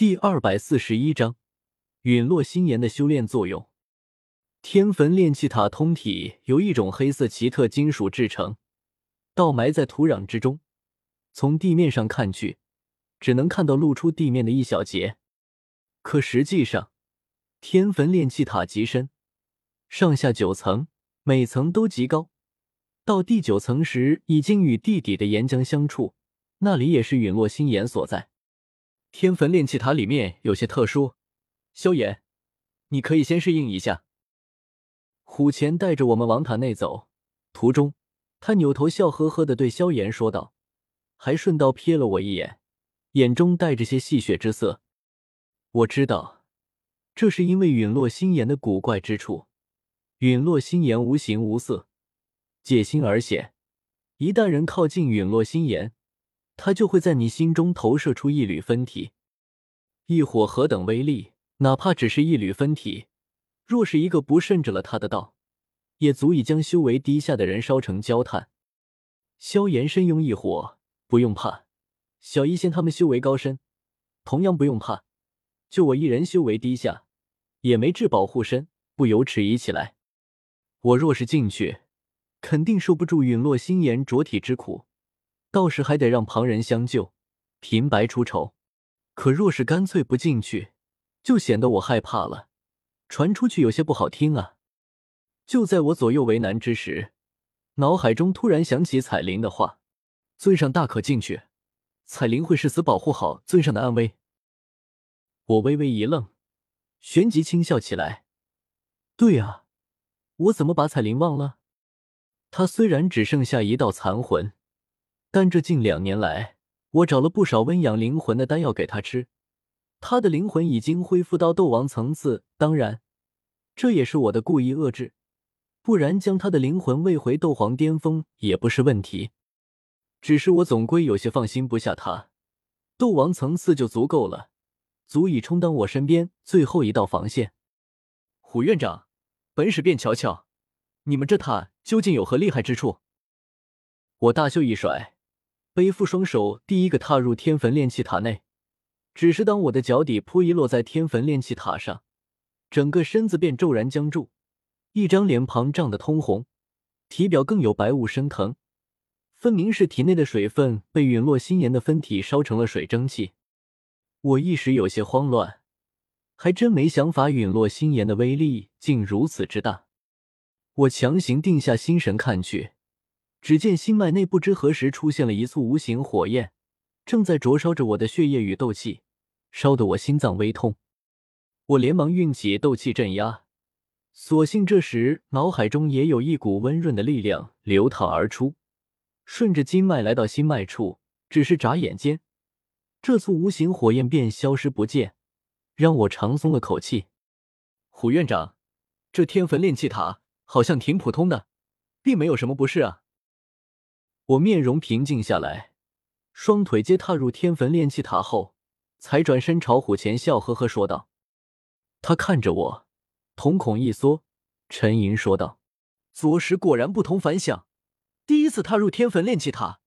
第二百四十一章，陨落心炎的修炼作用。天坟炼气塔通体由一种黑色奇特金属制成，倒埋在土壤之中。从地面上看去，只能看到露出地面的一小节。可实际上，天坟炼气塔极深，上下九层，每层都极高。到第九层时，已经与地底的岩浆相触，那里也是陨落心炎所在。天坟炼气塔里面有些特殊，萧炎，你可以先适应一下。虎钳带着我们往塔内走，途中他扭头笑呵呵的对萧炎说道，还顺道瞥了我一眼，眼中带着些戏谑之色。我知道，这是因为陨落心炎的古怪之处。陨落心炎无形无色，借心而显，一旦人靠近陨落心炎。他就会在你心中投射出一缕分体，异火何等威力？哪怕只是一缕分体，若是一个不慎着了他的道，也足以将修为低下的人烧成焦炭。萧炎身拥异火，不用怕；小医仙他们修为高深，同样不用怕。就我一人修为低下，也没至宝护身，不由迟疑起来。我若是进去，肯定受不住陨落心炎灼体之苦。到时还得让旁人相救，平白出丑。可若是干脆不进去，就显得我害怕了，传出去有些不好听啊。就在我左右为难之时，脑海中突然想起彩铃的话：“尊上大可进去，彩铃会誓死保护好尊上的安危。”我微微一愣，旋即轻笑起来：“对啊，我怎么把彩铃忘了？她虽然只剩下一道残魂。”但这近两年来，我找了不少温养灵魂的丹药给他吃，他的灵魂已经恢复到斗王层次。当然，这也是我的故意遏制，不然将他的灵魂喂回斗皇巅峰也不是问题。只是我总归有些放心不下他，斗王层次就足够了，足以充当我身边最后一道防线。虎院长，本使便瞧瞧，你们这塔究竟有何厉害之处？我大袖一甩。背负双手，第一个踏入天坟炼气塔内。只是当我的脚底扑一落在天坟炼气塔上，整个身子便骤然僵住，一张脸庞涨得通红，体表更有白雾升腾，分明是体内的水分被陨落心炎的分体烧成了水蒸气。我一时有些慌乱，还真没想法陨落心炎的威力竟如此之大。我强行定下心神看去。只见心脉内不知何时出现了一簇无形火焰，正在灼烧着我的血液与斗气，烧得我心脏微痛。我连忙运起斗气镇压，所幸这时脑海中也有一股温润的力量流淌而出，顺着经脉来到心脉处。只是眨眼间，这簇无形火焰便消失不见，让我长松了口气。虎院长，这天坟炼气塔好像挺普通的，并没有什么不适啊。我面容平静下来，双腿皆踏入天坟炼气塔后，才转身朝虎前笑呵呵说道：“他看着我，瞳孔一缩，沉吟说道：‘昨时果然不同凡响，第一次踏入天坟炼气塔，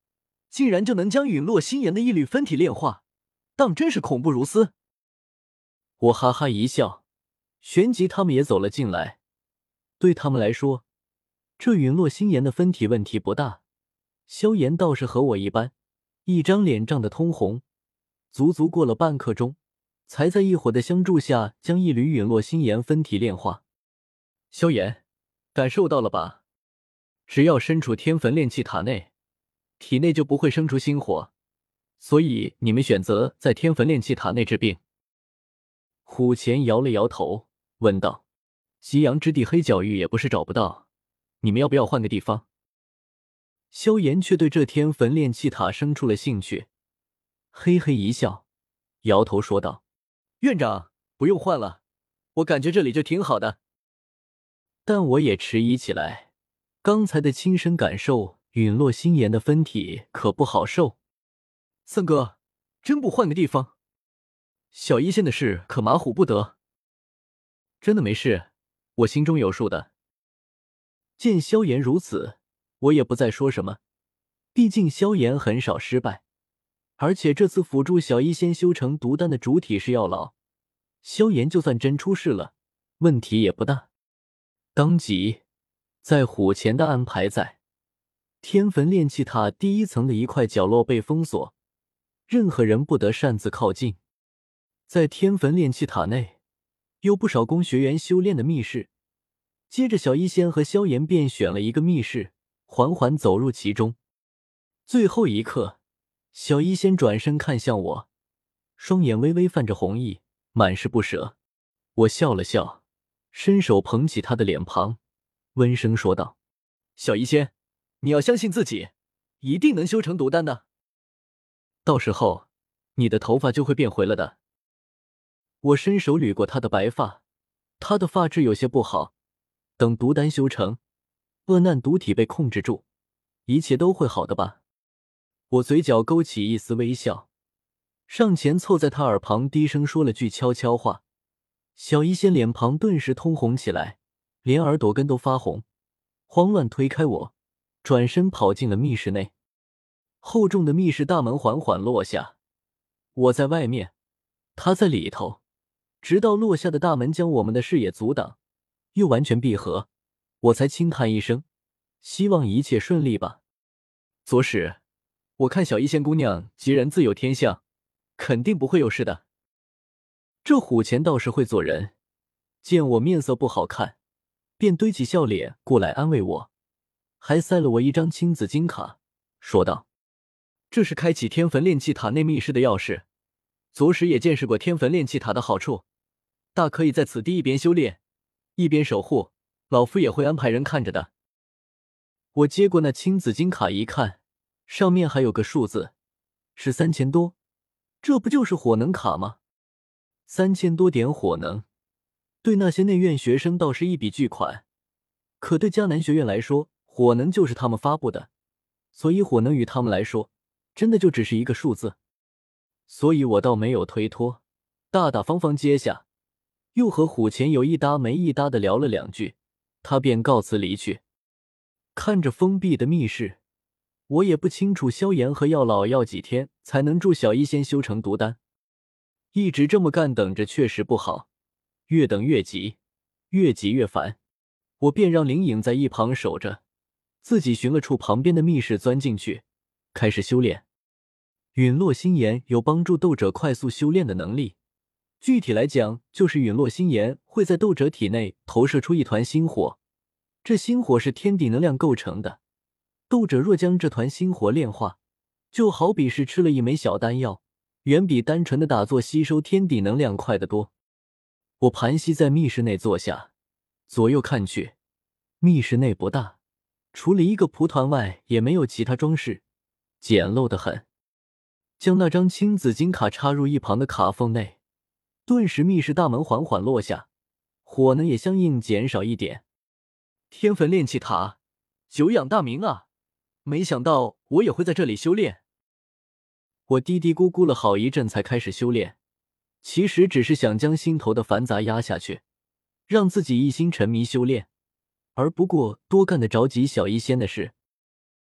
竟然就能将陨落心炎的一缕分体炼化，当真是恐怖如斯。’我哈哈一笑，旋即他们也走了进来。对他们来说，这陨落心炎的分体问题不大。”萧炎倒是和我一般，一张脸涨得通红，足足过了半刻钟，才在一伙的相助下将一缕陨落心炎分体炼化。萧炎，感受到了吧？只要身处天坟炼气塔内，体内就不会生出心火，所以你们选择在天坟炼气塔内治病。虎钳摇了摇头，问道：“极阳之地黑角域也不是找不到，你们要不要换个地方？”萧炎却对这天焚炼气塔生出了兴趣，嘿嘿一笑，摇头说道：“院长，不用换了，我感觉这里就挺好的。”但我也迟疑起来，刚才的亲身感受，陨落心炎的分体可不好受。三哥，真不换个地方？小一仙的事可马虎不得。真的没事，我心中有数的。见萧炎如此。我也不再说什么，毕竟萧炎很少失败，而且这次辅助小医仙修成毒丹的主体是药老，萧炎就算真出事了，问题也不大。当即，在虎钳的安排在天坟炼气塔第一层的一块角落被封锁，任何人不得擅自靠近。在天坟炼气塔内，有不少供学员修炼的密室。接着，小医仙和萧炎便选了一个密室，缓缓走入其中。最后一刻，小医仙转身看向我，双眼微微泛着红意，满是不舍。我笑了笑，伸手捧起她的脸庞，温声说道：“小医仙，你要相信自己，一定能修成毒丹的。到时候，你的头发就会变回了的。”我伸手捋过他的白发，他的发质有些不好。等毒丹修成，恶难毒体被控制住，一切都会好的吧？我嘴角勾起一丝微笑，上前凑在他耳旁低声说了句悄悄话。小医仙脸庞顿时通红起来，连耳朵根都发红，慌乱推开我，转身跑进了密室内。厚重的密室大门缓缓落下，我在外面，他在里头，直到落下的大门将我们的视野阻挡。又完全闭合，我才轻叹一声，希望一切顺利吧。左使，我看小医仙姑娘吉人自有天相，肯定不会有事的。这虎钳倒是会做人，见我面色不好看，便堆起笑脸过来安慰我，还塞了我一张青紫金卡，说道：“这是开启天坟炼气塔内密室的钥匙，左使也见识过天坟炼气塔的好处，大可以在此地一边修炼。”一边守护，老夫也会安排人看着的。我接过那青紫金卡一看，上面还有个数字，是三千多，这不就是火能卡吗？三千多点火能，对那些内院学生倒是一笔巨款，可对迦南学院来说，火能就是他们发布的，所以火能与他们来说，真的就只是一个数字。所以我倒没有推脱，大大方方接下。又和虎钳有一搭没一搭的聊了两句，他便告辞离去。看着封闭的密室，我也不清楚萧炎和药老要几天才能助小医仙修成毒丹。一直这么干等着确实不好，越等越急，越急越烦。我便让灵影在一旁守着，自己寻了处旁边的密室钻进去，开始修炼。陨落心炎有帮助斗者快速修炼的能力。具体来讲，就是陨落心炎会在斗者体内投射出一团星火，这星火是天地能量构成的。斗者若将这团星火炼化，就好比是吃了一枚小丹药，远比单纯的打坐吸收天地能量快得多。我盘膝在密室内坐下，左右看去，密室内不大，除了一个蒲团外，也没有其他装饰，简陋的很。将那张青紫金卡插入一旁的卡缝内。顿时，密室大门缓缓落下，火能也相应减少一点。天坟炼气塔，久仰大名啊！没想到我也会在这里修炼。我嘀嘀咕咕了好一阵，才开始修炼。其实只是想将心头的繁杂压下去，让自己一心沉迷修炼，而不过多干的着急小医仙的事。